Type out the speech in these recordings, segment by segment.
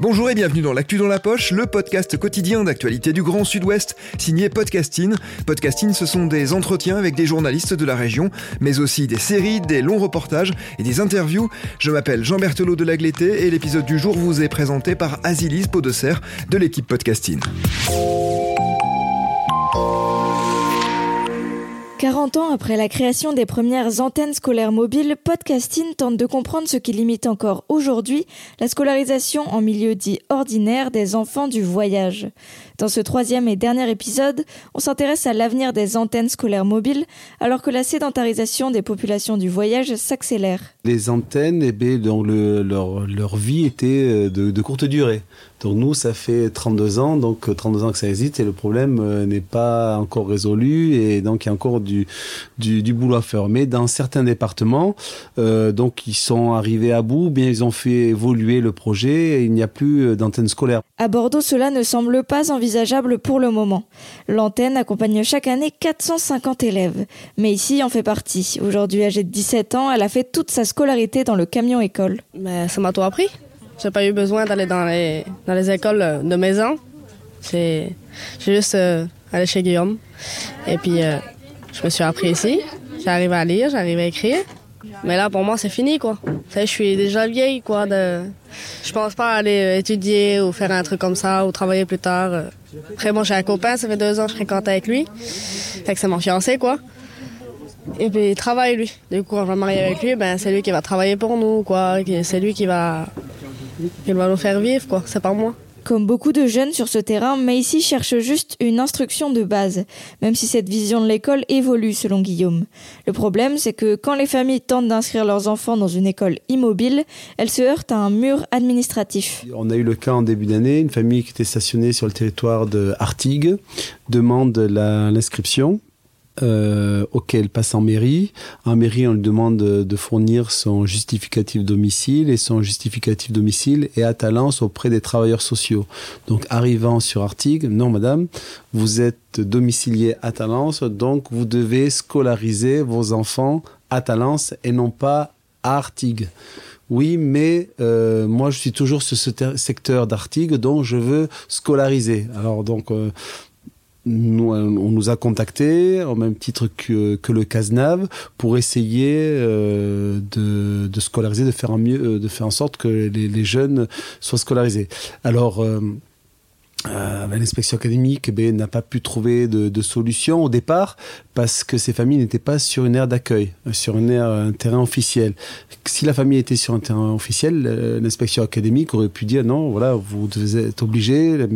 Bonjour et bienvenue dans l'actu dans la poche, le podcast quotidien d'actualité du Grand Sud-Ouest, signé Podcasting. Podcasting, ce sont des entretiens avec des journalistes de la région, mais aussi des séries, des longs reportages et des interviews. Je m'appelle Jean Berthelot de Lagleté et l'épisode du jour vous est présenté par Azilise Podesser de l'équipe Podcasting. 40 ans après la création des premières antennes scolaires mobiles, Podcasting tente de comprendre ce qui limite encore aujourd'hui la scolarisation en milieu dit ordinaire des enfants du voyage. Dans ce troisième et dernier épisode, on s'intéresse à l'avenir des antennes scolaires mobiles alors que la sédentarisation des populations du voyage s'accélère. Les antennes, eh bien, leur, vie était de, de, courte durée. Donc nous, ça fait 32 ans, donc 32 ans que ça existe et le problème euh, n'est pas encore résolu et donc il y a encore du, du, du boulot à faire. Mais dans certains départements, euh, donc ils sont arrivés à bout, bien ils ont fait évoluer le projet et il n'y a plus euh, d'antennes scolaires. À Bordeaux, cela ne semble pas envisageable pour le moment. L'antenne accompagne chaque année 450 élèves. Mais ici en fait partie. Aujourd'hui âgée de 17 ans, elle a fait toute sa scolarité dans le camion école. Mais ça m'a tout appris. J'ai pas eu besoin d'aller dans les, dans les écoles de maison. J'ai juste euh, allé chez Guillaume. Et puis, euh, je me suis appris ici. J'arrive à lire, j'arrive à écrire. Mais là, pour moi, c'est fini, quoi. je suis déjà vieille, quoi. De... Je pense pas aller étudier ou faire un truc comme ça ou travailler plus tard. Après, bon, j'ai un copain, ça fait deux ans que je fréquente avec lui. Fait que c'est mon fiancé, quoi. Et puis, il travaille, lui. Du coup, quand je vais me marier avec lui, ben, c'est lui qui va travailler pour nous, quoi. C'est lui qui va il va nous faire vivre, quoi. C'est pas moi. Comme beaucoup de jeunes sur ce terrain, Maïsi cherche juste une instruction de base, même si cette vision de l'école évolue selon Guillaume. Le problème, c'est que quand les familles tentent d'inscrire leurs enfants dans une école immobile, elles se heurtent à un mur administratif. On a eu le cas en début d'année, une famille qui était stationnée sur le territoire de Artigues demande l'inscription euh, auquel passe en mairie. En mairie, on lui demande de, fournir son justificatif domicile et son justificatif domicile est à Talence auprès des travailleurs sociaux. Donc, arrivant sur Artigues, non madame, vous êtes domicilié à Talence, donc vous devez scolariser vos enfants à Talence et non pas à Artigues. Oui, mais euh, moi je suis toujours sur ce secteur d'Artigues, donc je veux scolariser. Alors donc euh, nous, euh, on nous a contactés au même titre que, que le CASNAV pour essayer euh, de, de, scolariser, de faire, un mieux, euh, de faire en sorte que les, les jeunes soient scolarisés. Alors, euh, euh, l'inspection académique ben, n'a pas pu trouver de, de, solution au départ parce que ces familles n'étaient pas sur une aire d'accueil, sur une aire, un terrain officiel. Si la famille était sur un terrain officiel, l'inspection académique aurait pu dire non, voilà, vous êtes obligé, la,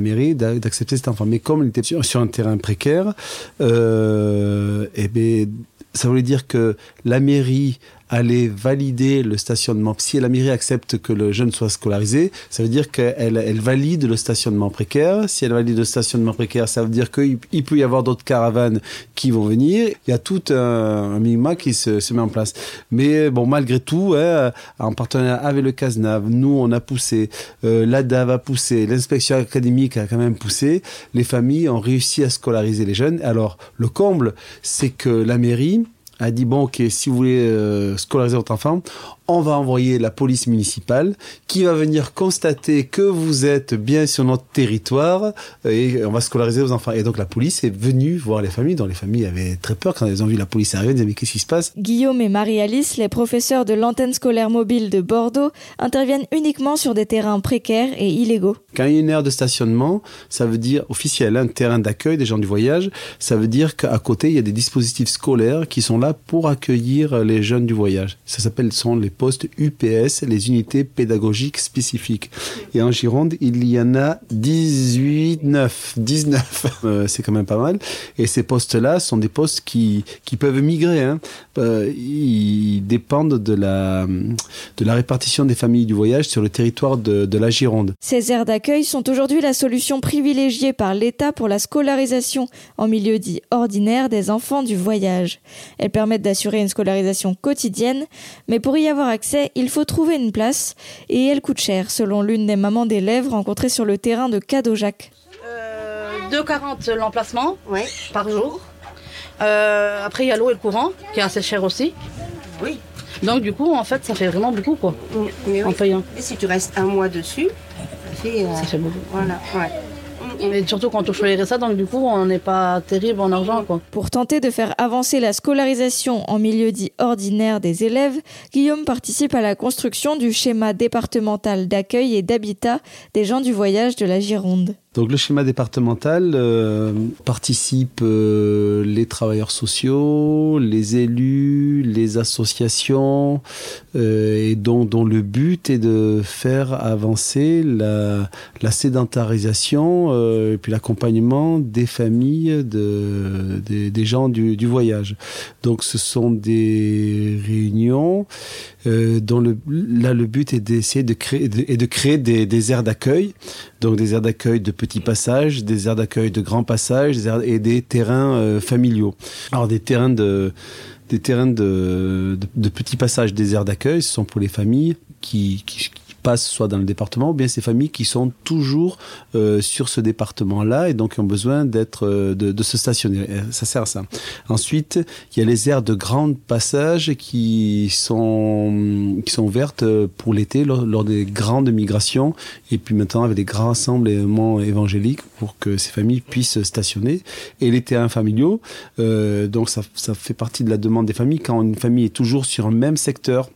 mairie, d'accepter cet enfant. Mais comme il était sur, sur un terrain précaire, euh, et eh ben, ça voulait dire que la mairie aller valider le stationnement. Si la mairie accepte que le jeune soit scolarisé, ça veut dire qu'elle elle valide le stationnement précaire. Si elle valide le stationnement précaire, ça veut dire qu'il peut y avoir d'autres caravanes qui vont venir. Il y a tout un, un minima qui se, se, met en place. Mais bon, malgré tout, hein, en partenariat avec le CASNAV, nous, on a poussé, euh, l'ADAV a poussé, l'inspection académique a quand même poussé, les familles ont réussi à scolariser les jeunes. Alors, le comble, c'est que la mairie, a dit bon ok si vous voulez euh, scolariser votre enfant on va envoyer la police municipale qui va venir constater que vous êtes bien sur notre territoire et on va scolariser vos enfants. Et donc la police est venue voir les familles, dont les familles avaient très peur quand elles ont vu la police arriver, elles disaient mais qu'est-ce qui se passe? Guillaume et Marie-Alice, les professeurs de l'antenne scolaire mobile de Bordeaux, interviennent uniquement sur des terrains précaires et illégaux. Quand il y a une aire de stationnement, ça veut dire officiel, un terrain d'accueil des gens du voyage, ça veut dire qu'à côté il y a des dispositifs scolaires qui sont là pour accueillir les jeunes du voyage. Ça s'appelle sont les postes UPS, les unités pédagogiques spécifiques. Et en Gironde, il y en a 18, 9, 19. c'est quand même pas mal. Et ces postes-là sont des postes qui, qui peuvent migrer. Hein. Euh, ils dépendent de la, de la répartition des familles du voyage sur le territoire de, de la Gironde. Ces aires d'accueil sont aujourd'hui la solution privilégiée par l'État pour la scolarisation en milieu dit ordinaire des enfants du voyage. Elles permettent d'assurer une scolarisation quotidienne, mais pour y avoir accès, il faut trouver une place et elle coûte cher, selon l'une des mamans d'élèves rencontrées sur le terrain de Cadojac. Euh, 2,40 l'emplacement par jour. Euh, après, il y a l'eau et le courant, qui est assez cher aussi. Oui. Donc, du coup, en fait, ça fait vraiment beaucoup, quoi, Mais en oui. payant. Et si tu restes un mois dessus, ça fait. euh, Ça fait beaucoup. Voilà, ouais. Et surtout quand on choisirait ça, donc du coup, on n'est pas terrible en argent, quoi. Pour tenter de faire avancer la scolarisation en milieu dit ordinaire des élèves, Guillaume participe à la construction du schéma départemental d'accueil et d'habitat des gens du voyage de la Gironde. Donc le schéma départemental euh, participe euh, les travailleurs sociaux, les élus, les associations, euh, et dont, le but est de faire avancer la, sédentarisation euh, et puis l'accompagnement des familles de, des, gens du, voyage. Donc ce sont des réunions dont le, but est d'essayer de créer, et des, des aires d'accueil, donc des aires d'accueil de petits passages, des aires d'accueil de grands passages des aires- et des terrains euh, familiaux. Alors des terrains de des terrains de, de, petits passages des aires d'accueil, ce sont pour les familles qui, qui passent soit dans le département ou bien ces familles qui sont toujours euh, sur ce département-là et donc qui ont besoin d'être euh, de, de se stationner. Et Ça sert à ça. Ensuite, il y a les aires de grand passage qui sont qui sont ouvertes pour l'été lors, lors des grandes migrations et puis maintenant avec des grands rassemblements évangéliques pour que ces familles puissent stationner. Et les terrains familiaux, euh, donc ça, ça fait partie de la demande des familles quand une famille est toujours sur un même secteur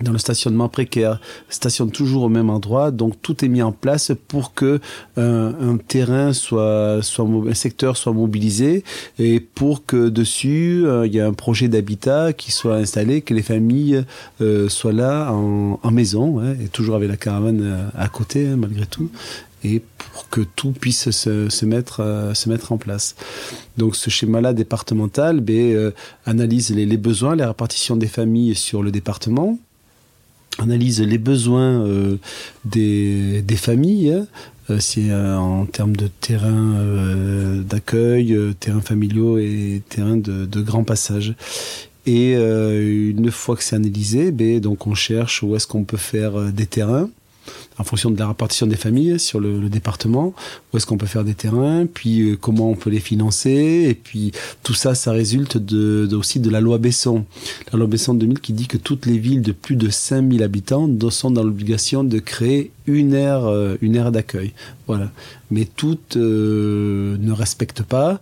dans le stationnement précaire, stationne toujours au même endroit, donc tout est mis en place pour que euh, un terrain soit, soit un secteur soit mobilisé et pour que dessus euh, il y ait un projet d'habitat qui soit installé, que les familles euh, soient là en, en maison, hein, et toujours avec la caravane euh, à côté hein, malgré tout et pour que tout puisse se, se mettre euh, se mettre en place. Donc ce schéma-là départemental ben, euh, analyse les, les besoins, la répartition des familles sur le département, analyse les besoins euh, des, des familles, hein, euh, c'est euh, en termes de terrain d'accueil, terrains familiaux et terrains de, de grand passage. Et une fois que c'est analysé, ben, donc on cherche où est-ce qu'on peut faire des terrains en fonction de la répartition des familles sur le, département, où est-ce qu'on peut faire des terrains, puis euh, comment on peut les financer, et puis tout ça, ça résulte aussi de la loi Besson. La loi Besson de 2000 qui dit que toutes les villes de plus de 5000 habitants sont dans l'obligation de créer une aire, euh, aire d'accueil. Voilà. Mais toutes euh, ne respectent pas.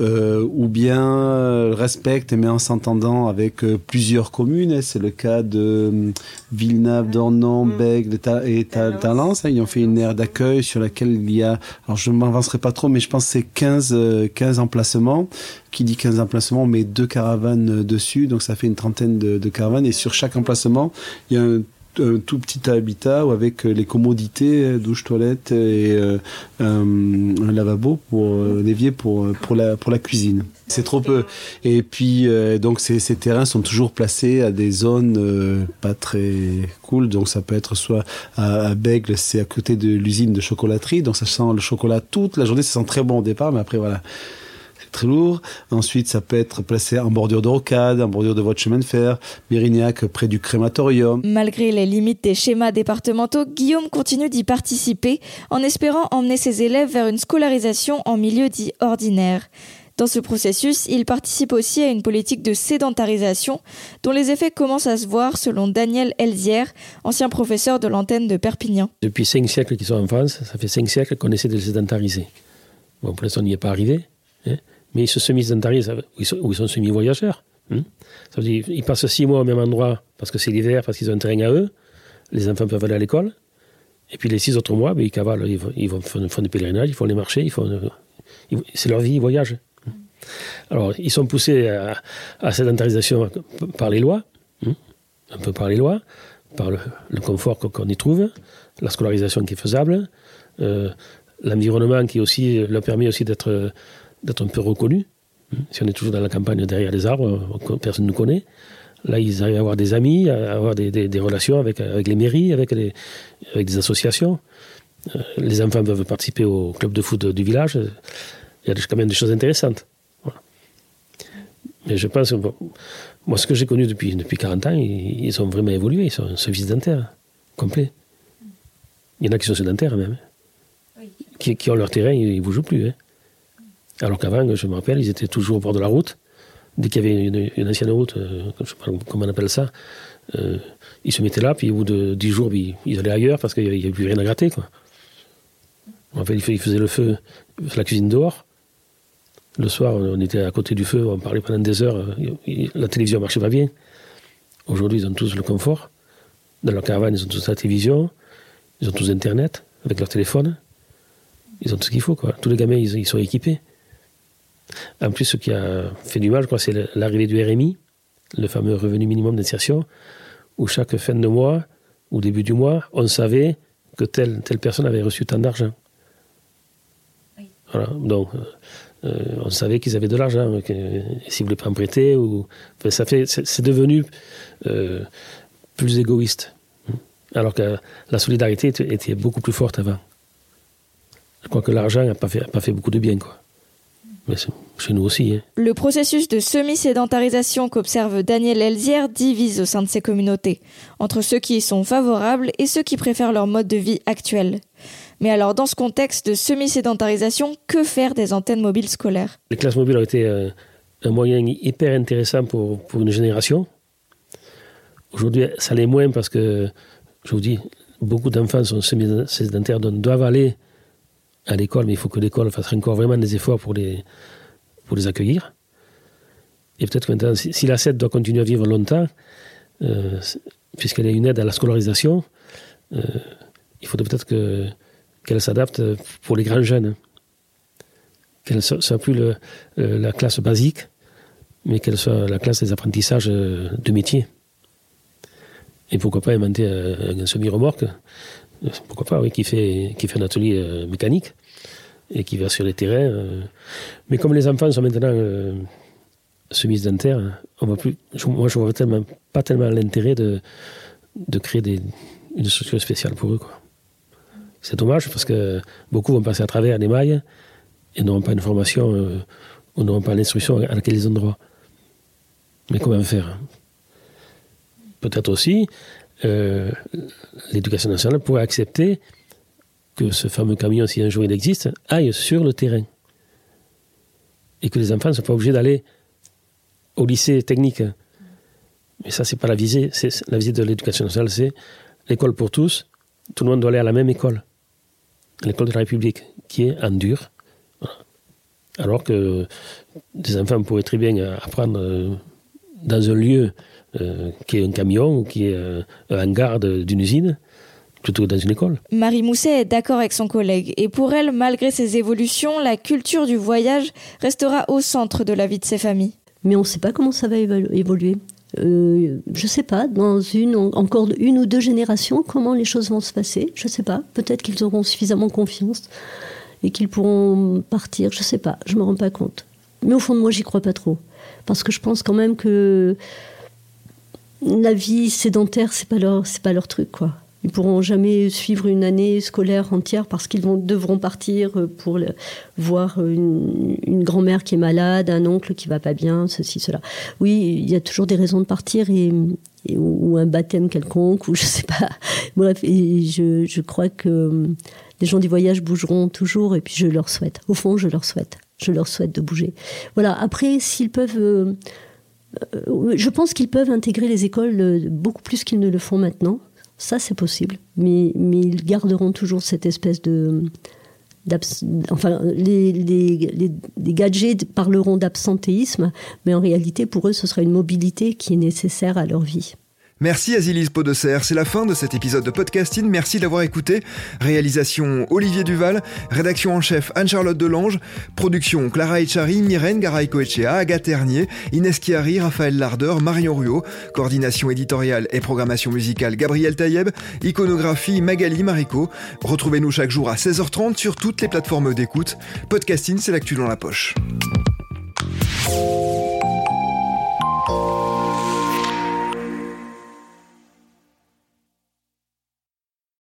Euh, ou bien euh, respectent mais en s'entendant avec euh, plusieurs communes. C'est le cas de euh, Villeneuve, Dornon, Bègle Ta- et Ta- Talence. hein. Ils ont fait une aire d'accueil sur laquelle il y a, alors je ne m'avancerai pas trop, mais je pense que c'est 15, euh, 15 emplacements. Qui dit 15 emplacements, on met deux caravanes dessus, donc ça fait une trentaine de, de caravanes. Et sur chaque emplacement, il y a un un tout petit habitat où avec euh, les commodités, euh, douche, toilette et euh, un, un lavabo pour euh, l'évier pour euh, pour la pour la cuisine. C'est trop peu. Et puis euh, donc ces, ces terrains sont toujours placés à des zones euh, pas très cool. Donc ça peut être soit à, à Bègle, c'est à côté de l'usine de chocolaterie, donc ça sent le chocolat toute la journée. Ça sent très bon au départ, mais après voilà très lourd. Ensuite, ça peut être placé en bordure de rocade, en bordure de voie de chemin de fer, Mérignac près du crématorium. Malgré les limites des schémas départementaux, Guillaume continue d'y participer en espérant emmener ses élèves vers une scolarisation en milieu dit ordinaire. Dans ce processus, il participe aussi à une politique de sédentarisation dont les effets commencent à se voir selon Daniel Elzière, ancien professeur de l'antenne de Perpignan. Depuis cinq siècles qu'ils sont en France, ça fait cinq siècles qu'on essaie de les sédentariser. Bon, pour l'instant, on n'y est pas arrivé, hein, mais ils se semi-sédentarisent, ou ils sont, semi-voyageurs. hein. Ça veut dire ils passent six mois au même endroit parce que c'est l'hiver, parce qu'ils ont un terrain à eux, les enfants peuvent aller à l'école, et puis les six autres mois, ben, ils cavalent, ils, vont- font, des pèlerinages, ils font les marchés, c'est leur vie, ils voyagent. Alors, ils sont poussés à, à sédentarisation par les lois, hein, un peu par les lois, par le, confort qu'on y trouve, la scolarisation qui est faisable, euh, l'environnement qui aussi leur permet aussi d'être d'être un peu reconnu. Si on est toujours dans la campagne derrière les arbres, personne ne nous connaît. Là, ils arrivent à avoir des amis, à avoir des, des, relations avec, avec les mairies, avec, les, avec des associations. Euh, les enfants peuvent participer au club de foot du village. Il y a quand même des choses intéressantes. Mais je pense, moi, ce que j'ai connu depuis, depuis 40 ans, ils, ont vraiment évolué. Ils sont un service dentaire complet. Il y en a qui sont sédentaires même. Hein. Qui, qui, ont leur terrain, ils ne bougent plus. Hein. Alors qu'avant, je me rappelle, ils étaient toujours au bord de la route. Dès qu'il y avait une, ancienne route, euh, je ne sais pas comment on appelle ça, euh, ils se mettaient là, puis au bout de 10 jours, ils, allaient ailleurs parce qu'il n'y avait plus rien à gratter. Quoi. Fait, ils faisaient le feu, la cuisine dehors. Le soir, on était à côté du feu, on parlait pendant des heures. Euh, la télévision marchait pas bien. Aujourd'hui, ils ont tous le confort. Dans leur caravane, ils ont tous la télévision. Ils ont tous Internet avec leur téléphone. Ils ont tout ce qu'il faut. Tous les gamins, ils, sont équipés. En plus, ce qui a fait du mal, je crois, c'est l'arrivée du RMI, le fameux revenu minimum d'insertion, où chaque fin de mois ou début du mois, on savait que telle, telle personne avait reçu tant d'argent. Voilà. Donc, euh, euh, on savait qu'ils avaient de l'argent, s'ils ne voulaient pas en prêter, ou, ça fait, c'est devenu euh, plus égoïste. Alors que la solidarité était beaucoup plus forte avant. Je crois que l'argent n'a pas fait, pas fait beaucoup de bien, quoi. Mais chez nous aussi. Hein. Le processus de semi-sédentarisation qu'observe Daniel Elzière divise au sein de ces communautés, entre ceux qui y sont favorables et ceux qui préfèrent leur mode de vie actuel. Mais alors, dans ce contexte de semi-sédentarisation, que faire des antennes mobiles scolaires? Les classes mobiles ont été euh, un moyen hyper intéressant pour, pour une génération. Aujourd'hui, ça l'est moins parce que, je vous dis, beaucoup d'enfants sont semi-sédentaires, donc doivent aller à l'école, mais il faut que l'école fasse encore vraiment des efforts pour les, pour les accueillir. Et peut-être que maintenant, si, la SED doit continuer à vivre longtemps, euh, puisqu'elle est une aide à la scolarisation, euh, il faudrait peut-être que qu'elle s'adapte pour les grands jeunes. Qu'elle ne soit plus le, la classe basique, mais qu'elle soit la classe des apprentissages de métier. Et pourquoi pas inventer un, semi-remorque, pourquoi pas, oui, qui fait, qui fait un atelier euh, mécanique et qui va sur les terrains. Euh. Mais comme les enfants sont maintenant euh, semi-dentaires, on va plus, moi je vois tellement, pas tellement l'intérêt de, de créer des, une structure spéciale pour eux. C'est dommage parce que beaucoup vont passer à travers les mailles et n'auront pas une formation euh, ou n'auront pas l'instruction à laquelle ils ont droit. Mais comment faire? Peut-être aussi, euh, l'éducation nationale pourrait accepter que ce fameux camion, si un jour il existe, aille sur le terrain. Et que les enfants ne soient pas obligés d'aller au lycée technique. Mais ça, c'est pas la visée. C'est, la visée de l'éducation nationale, c'est l'école pour tous. Tout le monde doit aller à la même école l'école de la République, qui est en dur. Alors que des enfants pourraient très bien apprendre euh, dans un lieu euh, qui est un camion ou qui est euh, un hangar d'une usine, plutôt que dans une école. Marie Mousset est d'accord avec son collègue et pour elle, malgré ces évolutions, la culture du voyage restera au centre de la vie de ses familles. Mais on ne sait pas comment ça va évoluer. Euh, je ne sais pas, dans une, encore une ou deux générations, comment les choses vont se passer. Je ne sais pas. Peut-être qu'ils auront suffisamment confiance et qu'ils pourront partir. Je ne sais pas. Je me rends pas compte. Mais au fond de moi, j'y crois pas trop, parce que je pense quand même que la vie sédentaire, c'est pas leur, c'est pas leur truc, quoi. Ils pourront jamais suivre une année scolaire entière parce qu'ils vont, devront partir pour voir une, grand-mère qui est malade, un oncle qui va pas bien, ceci, cela. Oui, il y a toujours des raisons de partir et, ou un baptême quelconque ou je sais pas. Bref, et je, je crois que les gens du voyage bougeront toujours et puis je leur souhaite. Au fond, je leur souhaite. Je leur souhaite de bouger. Voilà. Après, s'ils peuvent euh, euh, je pense qu'ils peuvent intégrer les écoles euh, beaucoup plus qu'ils ne le font maintenant. Ça, c'est possible. Mais, ils garderont toujours cette espèce de. Enfin, les, les, les, gadgets parleront d'absentéisme, mais en réalité, pour eux, ce sera une mobilité qui est nécessaire à leur vie. Merci Azilise Podesser, c'est la fin de cet épisode de podcasting, merci d'avoir écouté. Réalisation Olivier Duval, rédaction en chef Anne-Charlotte Delange, production Clara Echari, Myrène Garay-Coechea, Agathe Ternier, Inès Chiari, Raphaël Lardeur, Marion Ruot, coordination éditoriale et programmation musicale Gabriel Taïeb, iconographie Magali Marico. Retrouvez-nous chaque jour à 16h30 sur toutes les plateformes d'écoute. Podcasting, c'est l'actu dans la poche.